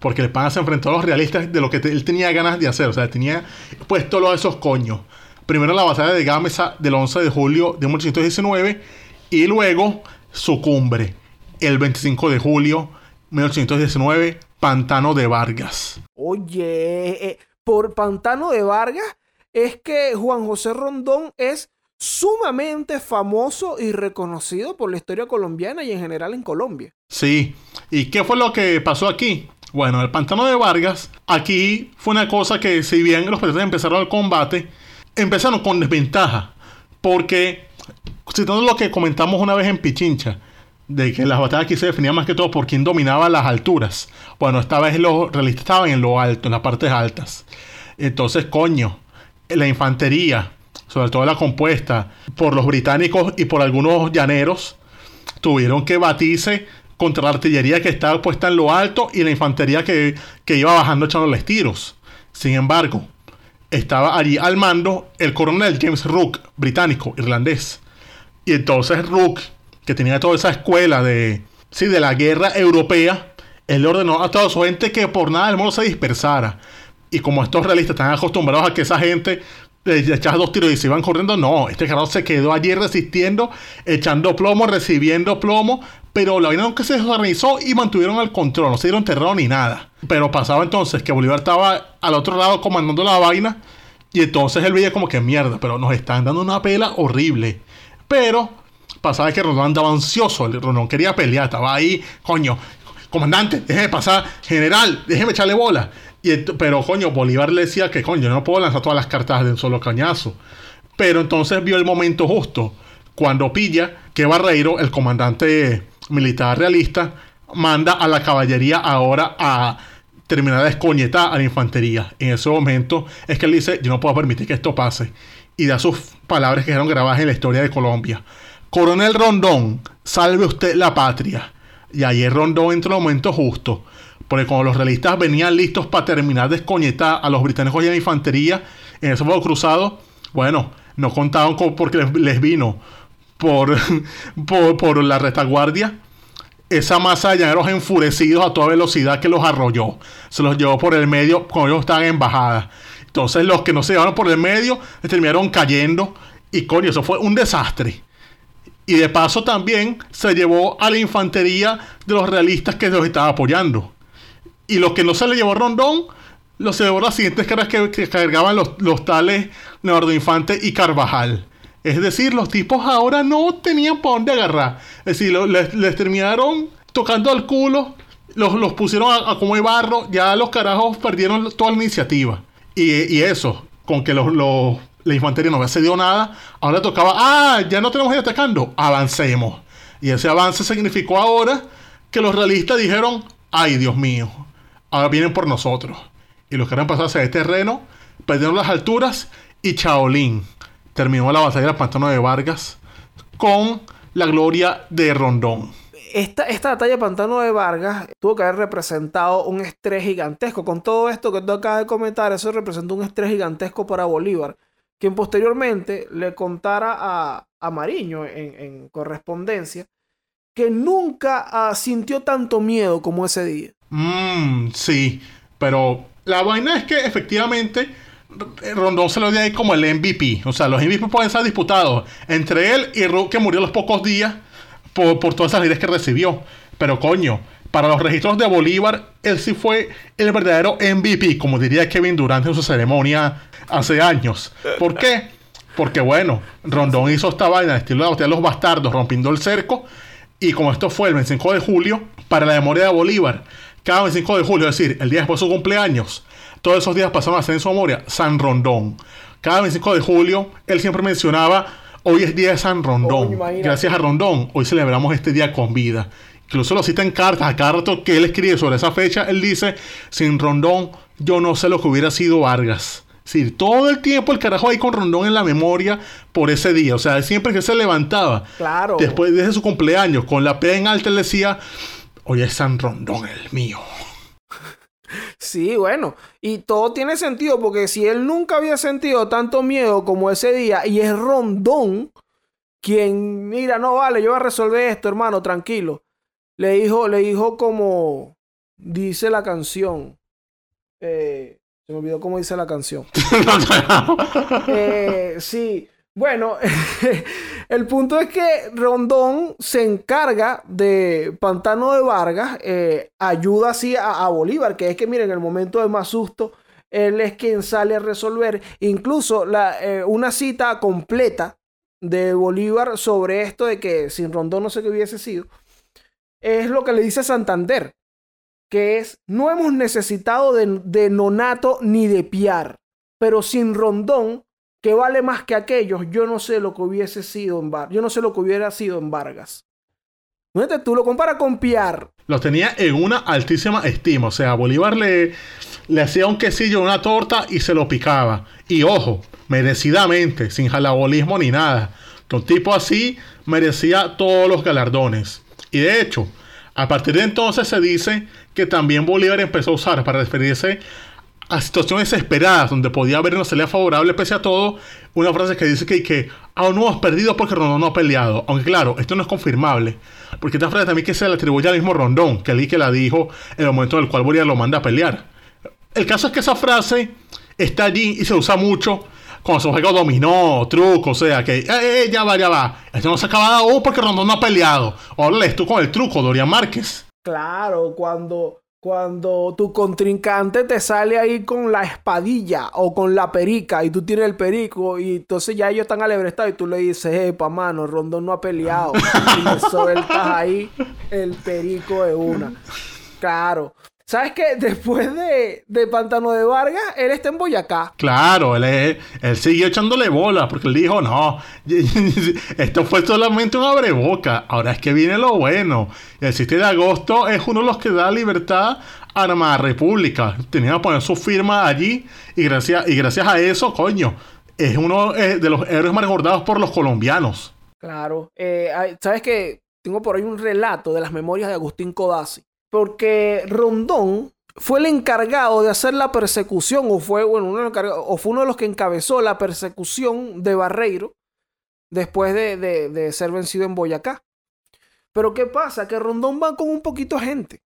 Porque el pana se enfrentó a los realistas de lo que él tenía ganas de hacer. O sea, tenía puesto todos esos coños. Primero la batalla de Gámeza del 11 de julio de 1819. Y luego su cumbre, el 25 de julio de 1819, Pantano de Vargas. Oye, eh, por Pantano de Vargas es que Juan José Rondón es sumamente famoso y reconocido por la historia colombiana y en general en Colombia. Sí, ¿y qué fue lo que pasó aquí? Bueno, el Pantano de Vargas, aquí fue una cosa que si bien los patriotas empezaron el combate, empezaron con desventaja, porque citando lo que comentamos una vez en Pichincha, de que las batallas aquí se definían más que todo por quién dominaba las alturas. Bueno, esta vez los realistas estaban en lo alto, en las partes altas. Entonces, coño, la infantería, sobre todo la compuesta por los británicos y por algunos llaneros, tuvieron que batirse contra la artillería que estaba puesta en lo alto y la infantería que, que iba bajando echándoles tiros. Sin embargo, estaba allí al mando el coronel James Rook, británico, irlandés. Y entonces Rook que tenía toda esa escuela de, sí, de la guerra europea, él ordenó a toda su gente que por nada del mundo se dispersara. Y como estos realistas están acostumbrados a que esa gente le echaba dos tiros y se iban corriendo, no, este carro se quedó allí resistiendo, echando plomo, recibiendo plomo, pero la vaina nunca se desorganizó y mantuvieron el control, no se dieron terror ni nada. Pero pasaba entonces que Bolívar estaba al otro lado comandando la vaina y entonces él veía como que mierda, pero nos están dando una pela horrible. Pero pasaba que Rondón andaba ansioso, Rondón quería pelear, estaba ahí, coño, comandante, déjeme pasar, general, déjeme echarle bola. Y, pero coño, Bolívar le decía que coño, no puedo lanzar todas las cartas de un solo cañazo. Pero entonces vio el momento justo, cuando pilla que Barreiro, el comandante militar realista, manda a la caballería ahora a terminar de escoñetar a la infantería. En ese momento es que él dice, yo no puedo permitir que esto pase. Y da sus palabras que quedaron grabadas en la historia de Colombia. Coronel Rondón, salve usted la patria. Y ayer Rondón entró en el momento justo. Porque cuando los realistas venían listos para terminar de escoñetar a los británicos y a la infantería en ese fuego cruzado, bueno, no contaban con porque les, vino por, por, la retaguardia esa masa de llaneros enfurecidos a toda velocidad que los arrolló. Se los llevó por el medio cuando ellos estaban en bajada. Entonces los que no se llevaron por el medio terminaron cayendo. Y coño, eso fue un desastre. Y de paso también se llevó a la infantería de los realistas que los estaba apoyando. Y los que no se le llevó Rondón, los se llevó las siguientes caras que, cargaban los, los tales Leonardo Infante y Carvajal. Es decir, los tipos ahora no tenían para dónde agarrar. Es decir, les, terminaron tocando al culo, los, los pusieron a, como de barro, ya los carajos perdieron toda la iniciativa. Y, eso, con que los, la infantería no había cedido nada, ahora tocaba, ah, ya no tenemos que atacando, avancemos. Y ese avance significó ahora que los realistas dijeron, ay Dios mío, ahora vienen por nosotros. Y los que eran pasados a ese terreno, perdieron las alturas y Chaolín terminó la batalla del pantano de Vargas con la gloria de Rondón. Esta, esta batalla de Pantano de Vargas tuvo que haber representado un estrés gigantesco. Con todo esto que tú acabas de comentar, eso representó un estrés gigantesco para Bolívar, quien posteriormente le contara a, a Mariño en, correspondencia que nunca ah, sintió tanto miedo como ese día. Mmm, sí, pero la vaina es que efectivamente Rondón se lo dio ahí como el MVP. O sea, los MVP pueden ser disputados entre él y Ru, que murió los pocos días por, todas esas heridas que recibió. Pero coño, para los registros de Bolívar, él sí fue el verdadero MVP, como diría Kevin Durant en su ceremonia hace años. ¿Por qué? Porque bueno, Rondón hizo esta vaina estilo de los bastardos, rompiendo el cerco. Y como esto fue el 25 de julio, para la memoria de Bolívar, cada 25 de julio, es decir, el día después de su cumpleaños, todos esos días pasaron a ser en su memoria San Rondón. Cada 25 de julio, él siempre mencionaba, hoy es día de San Rondón. Gracias a Rondón, hoy celebramos este día con vida. Incluso lo cita en cartas, a cada rato que él escribe sobre esa fecha, él dice, sin Rondón, yo no sé lo que hubiera sido Vargas. Es decir, todo el tiempo el carajo ahí con Rondón en la memoria por ese día. O sea, siempre que se levantaba, claro. después de su cumpleaños, con la P en alta, él decía, hoy es San Rondón el mío. Sí, bueno, y todo tiene sentido porque si él nunca había sentido tanto miedo como ese día y es Rondón quien, mira, no vale, yo voy a resolver esto, hermano, tranquilo. Le dijo, le dijo como dice la canción. Eh, se me olvidó cómo dice la canción. eh, sí, bueno, el punto es que Rondón se encarga de Pantano de Vargas, eh, ayuda así a, Bolívar, que es que, miren, en el momento de más susto, él es quien sale a resolver. Incluso la, eh, una cita completa de Bolívar sobre esto de que sin Rondón no sé qué hubiese sido, es lo que le dice Santander, que es, no hemos necesitado de, de Nonato ni de Piar, pero sin Rondón que vale más que aquellos, yo no sé lo que hubiese sido en Vargas. Yo no sé lo que hubiera sido en Vargas. tú lo comparas con Piar. Lo tenía en una altísima estima. O sea, Bolívar le, le hacía un quesillo, una torta y se lo picaba. Y ojo, merecidamente, sin jalabolismo ni nada. Que un tipo así merecía todos los galardones. Y de hecho, a partir de entonces se dice que también Bolívar empezó a usar para referirse a situaciones esperadas donde podía haber una salida favorable pese a todo, una frase que dice que, que aún no hemos perdido porque Rondón no ha peleado. Aunque claro, esto no es confirmable. Porque esta frase también que se le atribuye al mismo Rondón, que el que la dijo en el momento en el cual Bolívar lo manda a pelear. El caso es que esa frase está allí y se usa mucho cuando se juega dominó, truco, o sea, que eh, eh, ya va, ya va. Esto no se acaba aún porque Rondón no ha peleado. Ahora tú con el truco, Dorian Márquez. Claro, cuando cuando tu contrincante te sale ahí con la espadilla o con la perica y tú tienes el perico y entonces ya ellos están alebrestados y tú le dices, epa, mano, Rondón no ha peleado. y le sueltas ahí el perico de una. Claro. ¿Sabes qué? Después de, de, Pantano de Vargas, él está en Boyacá. Claro, él, él siguió echándole bola porque él dijo, no, esto fue solamente un abreboca, ahora es que viene lo bueno. El 7 de agosto es uno de los que da libertad a la República. Tenía que poner su firma allí y gracias, y gracias a eso, coño, es uno eh, de los héroes más recordados por los colombianos. Claro, eh, ¿sabes qué? Tengo por ahí un relato de las memorias de Agustín Codazzi porque Rondón fue el encargado de hacer la persecución, o fue, bueno, uno o fue uno de los que encabezó la persecución de Barreiro después de, ser vencido en Boyacá. Pero ¿qué pasa? Que Rondón va con un poquito de gente.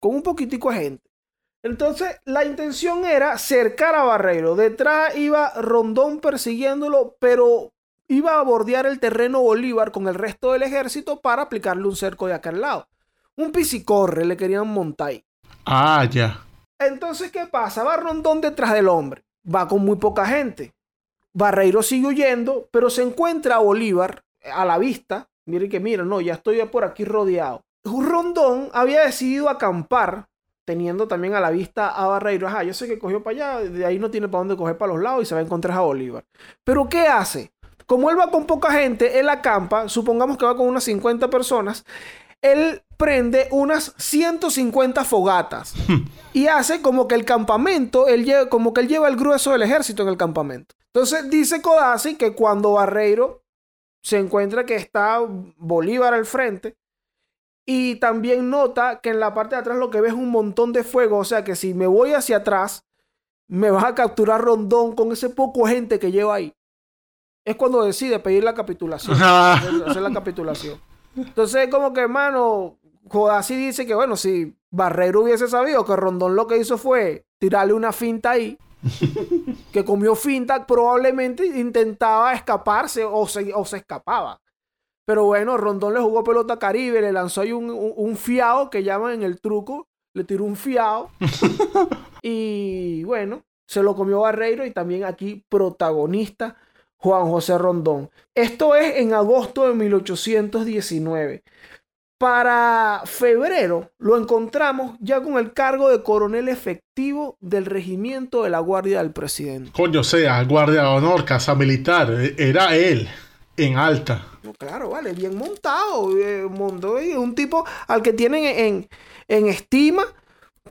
Con un poquitico de gente. Entonces, la intención era cercar a Barreiro. Detrás iba Rondón persiguiéndolo, pero iba a bordear el terreno Bolívar con el resto del ejército para aplicarle un cerco de aquel lado. Un pisicorre le querían montar ahí. Ah, ya. Entonces, ¿qué pasa? Va Rondón detrás del hombre. Va con muy poca gente. Barreiro sigue huyendo, pero se encuentra a Bolívar a la vista. Miren que mira, no, ya estoy por aquí rodeado. Rondón había decidido acampar, teniendo también a la vista a Barreiro. Ajá, yo sé que cogió para allá, de ahí no tiene para dónde coger para los lados y se va a encontrar a Bolívar. Pero ¿qué hace? Como él va con poca gente, él acampa, supongamos que va con unas 50 personas, él prende unas 150 fogatas y hace como que el campamento, él lleva, como que él lleva el grueso del ejército en el campamento. Entonces dice Codazzi que cuando Barreiro se encuentra que está Bolívar al frente y también nota que en la parte de atrás lo que ve es un montón de fuego, o sea que si me voy hacia atrás, me vas a capturar Rondón con ese poco gente que lleva ahí. Es cuando decide pedir la capitulación, hacer la capitulación. Entonces, como que, hermano, Codazzi dice que, bueno, si Barrero hubiese sabido que Rondón lo que hizo fue tirarle una finta ahí, que comió finta, probablemente intentaba escaparse o se, o se escapaba. Pero bueno, Rondón le jugó pelota caribe, le lanzó ahí un, un, fiado que llaman en el truco, le tiró un fiado. y bueno, se lo comió Barreiro y también aquí protagonista Juan José Rondón. Esto es en agosto de 1819. Para febrero lo encontramos ya con el cargo de coronel efectivo del regimiento de la Guardia del Presidente. Coño, sea, Guardia de Honor, Casa Militar, e, era él, en alta. claro, vale, bien montado, eh, un tipo al que tienen en, en estima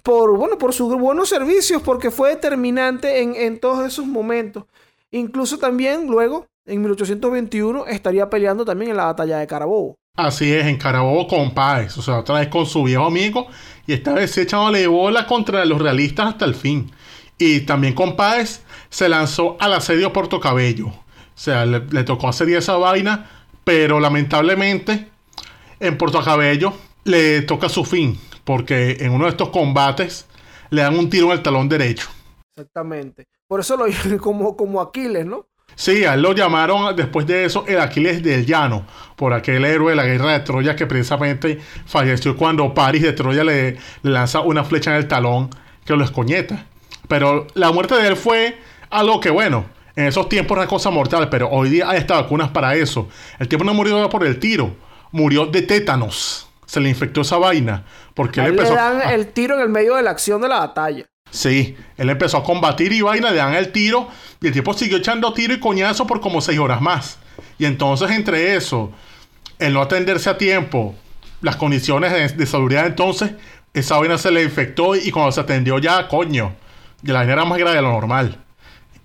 por, bueno, por sus buenos servicios, porque fue determinante en, en todos esos momentos. Incluso también luego, en 1821, estaría peleando también en la batalla de Carabobo. Así es, en Carabobo con Páez, o sea, otra vez con su viejo amigo, y esta vez se echándole bola contra los realistas hasta el fin. Y también con Páez se lanzó al asedio Puerto Cabello. O sea, le, tocó hacer esa vaina, pero lamentablemente en Puerto Cabello le toca su fin, porque en uno de estos combates le dan un tiro en el talón derecho. Exactamente. Por eso lo como, como Aquiles, ¿no? Sí, a él lo llamaron después de eso el Aquiles del Llano, por aquel héroe de la guerra de Troya que precisamente falleció cuando París de Troya le, lanza una flecha en el talón que lo escoñeta. Pero la muerte de él fue algo que, bueno, en esos tiempos era cosa mortal, pero hoy día hay estas vacunas para eso. El tiempo no murió por el tiro, murió de tétanos. Se le infectó esa vaina. Porque él empezó... le dan el tiro en el medio de la acción de la batalla. Sí, él empezó a combatir y vaina, le dan el tiro y el tipo siguió echando tiro y coñazo por como seis horas más. Y entonces entre eso, el no atenderse a tiempo, las condiciones de, seguridad entonces, esa vaina se le infectó y cuando se atendió ya, coño, la vaina era más grave de lo normal.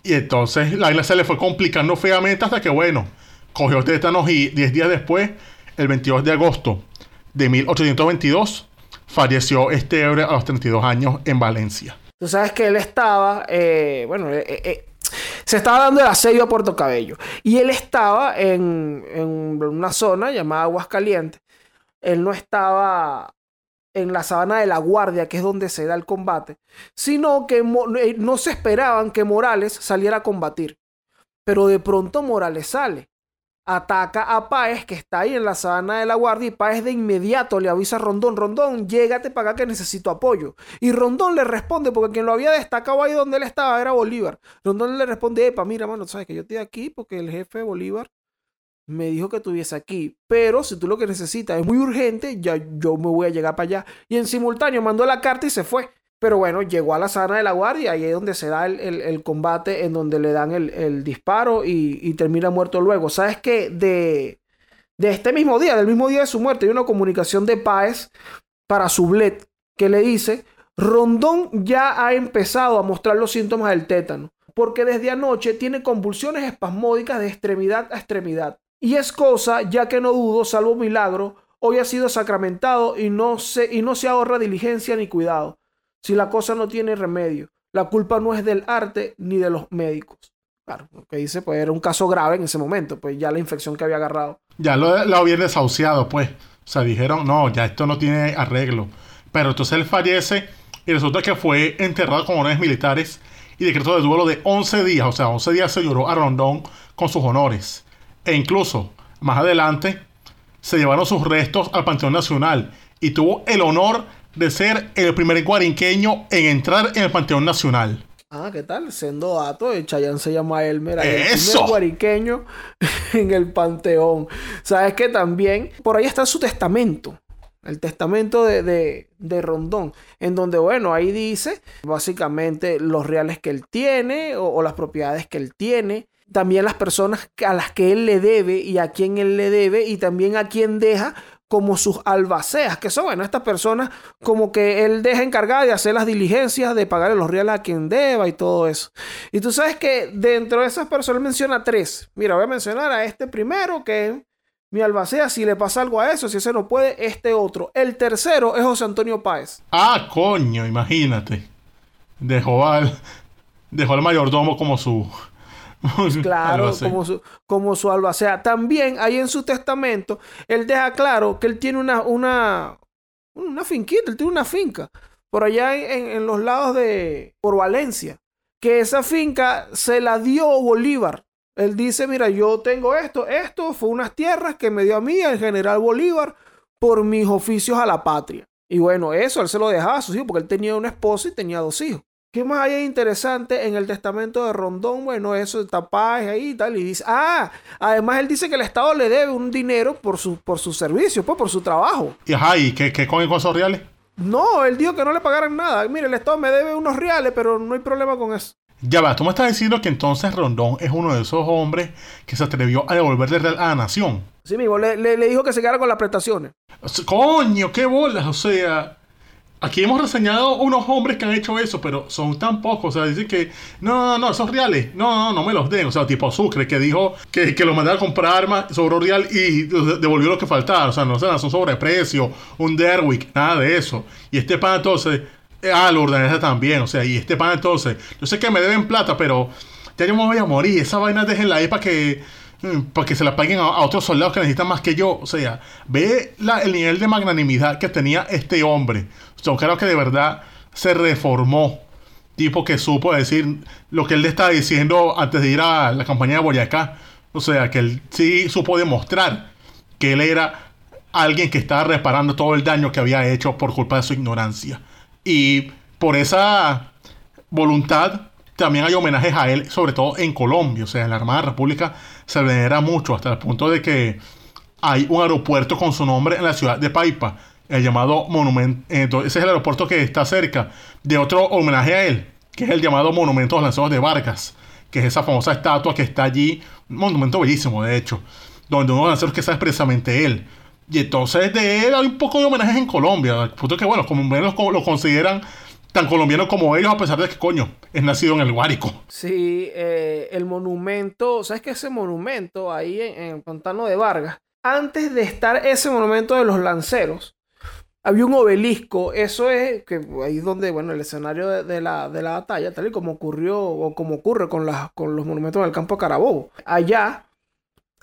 Y entonces la vaina se le fue complicando feamente hasta que, bueno, cogió tétanos y 10 días después, el 22 de agosto de 1822, falleció este a los 32 años en Valencia. Tú sabes que él estaba, eh, bueno, eh, eh, se estaba dando el asedio a Puerto Cabello. Y él estaba en, una zona llamada Aguascalientes. Él no estaba en la sabana de la Guardia, que es donde se da el combate, sino que no se esperaban que Morales saliera a combatir. Pero de pronto Morales sale ataca a Páez, que está ahí en la sabana de la guardia, y Páez de inmediato le avisa a Rondón, Rondón, llégate para acá que necesito apoyo. Y Rondón le responde, porque quien lo había destacado ahí donde él estaba era Bolívar. Rondón le responde, epa, mira, mano, sabes que yo estoy aquí porque el jefe de Bolívar me dijo que estuviese aquí, pero si tú lo que necesitas es muy urgente, ya yo me voy a llegar para allá. Y en simultáneo mandó la carta y se fue. Pero bueno, llegó a la sana de la guardia y ahí es donde se da el, combate, en donde le dan el, disparo y, termina muerto luego. ¿Sabes qué? De, de este mismo día, del mismo día de su muerte, hay una comunicación de Páez para Sublet que le dice, Rondón ya ha empezado a mostrar los síntomas del tétano, porque desde anoche tiene convulsiones espasmódicas de extremidad a extremidad. Y es cosa, ya que no dudo, salvo milagro, hoy ha sido sacramentado y no se, y no se ahorra diligencia ni cuidado si la cosa no tiene remedio. La culpa no es del arte ni de los médicos. Claro, lo que dice, pues era un caso grave en ese momento, pues ya la infección que había agarrado. Ya lo, lo había desahuciado, pues. O sea, dijeron, no, ya esto no tiene arreglo. Pero entonces él fallece y resulta que fue enterrado con honores militares y decretó de duelo de 11 días. O sea, 11 días se lloró a Rondón con sus honores. E incluso, más adelante, se llevaron sus restos al Panteón Nacional y tuvo el honor de ser el primer guarinqueño en entrar en el Panteón Nacional. Ah, ¿qué tal? Siendo dato, el Chayán se llama Elmer. ¡Eso! El primer guariqueño en el panteón. ¿Sabes que también? Por ahí está su testamento. El testamento de, de, de, Rondón. En donde, bueno, ahí dice básicamente los reales que él tiene o, o las propiedades que él tiene. También las personas a las que él le debe y a quién él le debe. Y también a quién deja como sus albaceas, que son, bueno, estas personas como que él deja encargada de hacer las diligencias, de pagarle los reales a quien deba y todo eso. Y tú sabes que dentro de esas personas menciona tres. Mira, voy a mencionar a este primero, que es mi albacea, si le pasa algo a eso, si ese no puede, este otro. El tercero es José Antonio Páez. Ah, coño, imagínate. Dejó al, dejó al mayordomo como su, Claro, como su, como su albacea. También ahí en su testamento, él deja claro que él tiene una, una, una finquita, él tiene una finca por allá en, en, los lados de, por Valencia, que esa finca se la dio Bolívar. Él dice, mira, yo tengo esto, esto fue unas tierras que me dio a mí el general Bolívar por mis oficios a la patria. Y bueno, eso él se lo dejaba a sus hijos porque él tenía una esposa y tenía dos hijos. ¿Qué más hay interesante en el testamento de Rondón? Bueno, eso, tapaje ahí y tal. Y dice, ah, además él dice que el Estado le debe un dinero por su, por su servicio, pues por su trabajo. Y ajá, ¿y qué, qué con esos reales? No, él dijo que no le pagaran nada. Mire, el Estado me debe unos reales, pero no hay problema con eso. Ya va, tú me estás diciendo que entonces Rondón es uno de esos hombres que se atrevió a devolverle real a la nación. Sí, mismo, le, le, le dijo que se quedara con las prestaciones. Coño, qué bolas, o sea. Aquí hemos reseñado unos hombres que han hecho eso, pero son tan pocos. O sea, dicen que no, no, no, esos reales, no, no, no me los den. O sea, tipo Sucre, que dijo que, lo mandara a comprar armas, sobró real y devolvió lo que faltaba. O sea, no se lanzó sobreprecio, un Derwick, nada de eso. Y este pan entonces, ah, lo ordené también. O sea, y este pan entonces, yo sé que me deben plata, pero ya yo me voy a morir. Esa vaina déjenla ahí para que para que se la paguen a, otros soldados que necesitan más que yo. O sea, ve el nivel de magnanimidad que tenía este hombre. Yo creo que de verdad se reformó. Tipo que supo decir lo que él le estaba diciendo antes de ir a la campaña de Boyacá. O sea, que él sí supo demostrar que él era alguien que estaba reparando todo el daño que había hecho por culpa de su ignorancia. Y por esa voluntad también hay homenajes a él, sobre todo en Colombia. O sea, en la Armada República se venera mucho hasta el punto de que hay un aeropuerto con su nombre en la ciudad de Paipa, el llamado Monumento. Entonces, ese es el aeropuerto que está cerca de otro homenaje a él, que es el llamado Monumento los Lanzados de Vargas, que es esa famosa estatua que está allí, un monumento bellísimo, de hecho, donde uno de los lanceros que está expresamente él. Y entonces de él hay un poco de homenajes en Colombia, al punto que, bueno, como lo, lo consideran tan colombiano como ellos, a pesar de que, coño, es nacido en el Guárico. Sí, eh, el monumento, ¿sabes qué? Ese monumento ahí en, en Pantano de Vargas, antes de estar ese monumento de los lanceros, había un obelisco, eso es que ahí es donde, bueno, el escenario de, la, de la batalla, tal y como ocurrió o como ocurre con, las, con los monumentos del campo Carabobo. Allá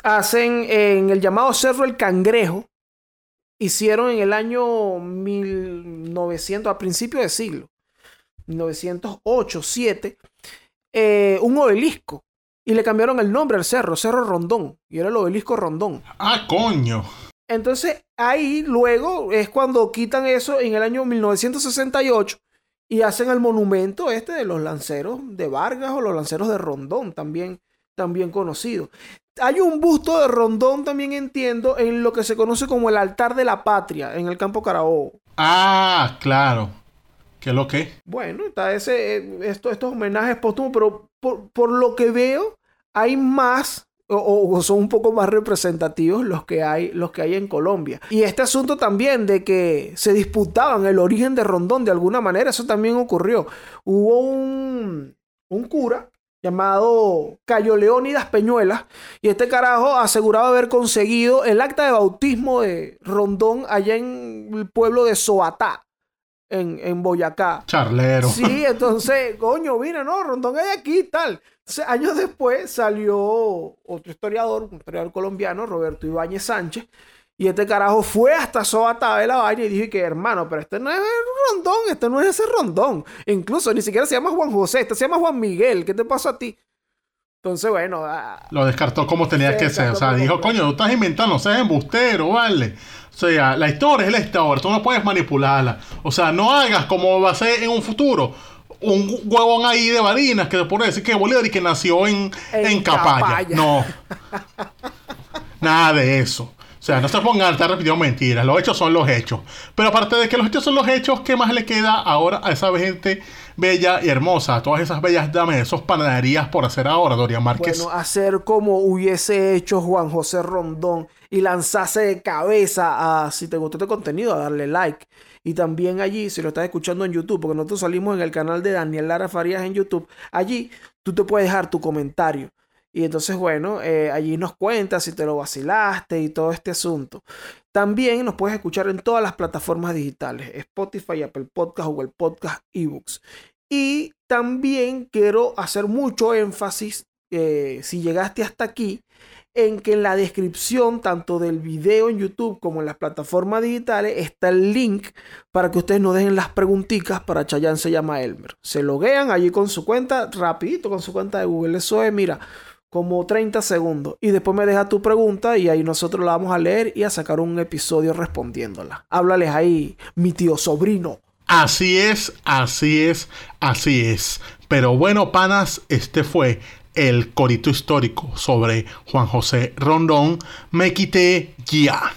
hacen en el llamado Cerro El Cangrejo, hicieron en el año 1900, a principios de siglo, 1908, 7, eh, un obelisco. Y le cambiaron el nombre al cerro, Cerro Rondón. Y era el obelisco Rondón. Ah, coño. Entonces ahí luego es cuando quitan eso en el año 1968 y hacen el monumento este de los lanceros de Vargas o los lanceros de Rondón, también, también conocido. Hay un busto de Rondón, también entiendo, en lo que se conoce como el altar de la patria, en el campo Carabobo. Ah, claro. ¿Qué lo que? Bueno, está ese, esto, estos homenajes póstumos, pero por, por, lo que veo, hay más o, o, son un poco más representativos los que, hay, los que hay en Colombia. Y este asunto también de que se disputaban el origen de Rondón de alguna manera, eso también ocurrió. Hubo un, un cura llamado Cayo Leónidas Peñuelas, y este carajo aseguraba haber conseguido el acta de bautismo de Rondón allá en el pueblo de Soatá en, en Boyacá. Charlero. Sí, entonces, coño, mira, no, Rondón hay aquí y tal. Entonces, años después salió otro historiador, un historiador colombiano, Roberto Ibáñez Sánchez, Y este carajo fue hasta Sobatá de la vaina y dije que, hermano, pero este no es Rondón, este no es ese Rondón. Incluso ni siquiera se llama Juan José, este se llama Juan Miguel. ¿Qué te pasó a ti? Entonces, bueno. Ah, Lo descartó como tenía que ser. O sea, dijo, coño, tú estás inventando, seas embustero, ¿vale? O sea, la historia es la historia, tú no puedes manipularla. O sea, no hagas como va a ser en un futuro. Un huevón ahí de Barinas que te puede decir que Bolívar y que nació en, en, En Capaya. Capaya. No. Nada de eso. No se pongan a estar repitiendo mentiras. Los hechos son los hechos. Pero aparte de que los hechos son los hechos, ¿qué más le queda ahora a esa gente bella y hermosa? A todas esas bellas damas, esos panaderías por hacer ahora, Doria Márquez. Bueno, hacer como hubiese hecho Juan José Rondón y lanzarse de cabeza a, si te gustó este contenido, a darle like. Y también allí, si lo estás escuchando en YouTube, porque nosotros salimos en el canal de Daniel Lara Farías en YouTube, allí tú te puedes dejar tu comentario. Y entonces, bueno, eh, allí nos cuentas si te lo vacilaste y todo este asunto. También nos puedes escuchar en todas las plataformas digitales, Spotify, Apple Podcast, Google Podcast, eBooks. Y también quiero hacer mucho énfasis, eh, si llegaste hasta aquí, en que en la descripción, tanto del video en YouTube como en las plataformas digitales, está el link para que ustedes nos dejen las preguntitas para Chayanne se llama Elmer. Se loguean allí con su cuenta, rapidito con su cuenta de Google. Eso es, mira, como 30 segundos. Y después me deja tu pregunta y ahí nosotros la vamos a leer y a sacar un episodio respondiéndola. Háblales ahí, mi tío sobrino. Así es, así es, así es. Pero bueno, panas, este fue el corito histórico sobre Juan José Rondón. Me quité ya.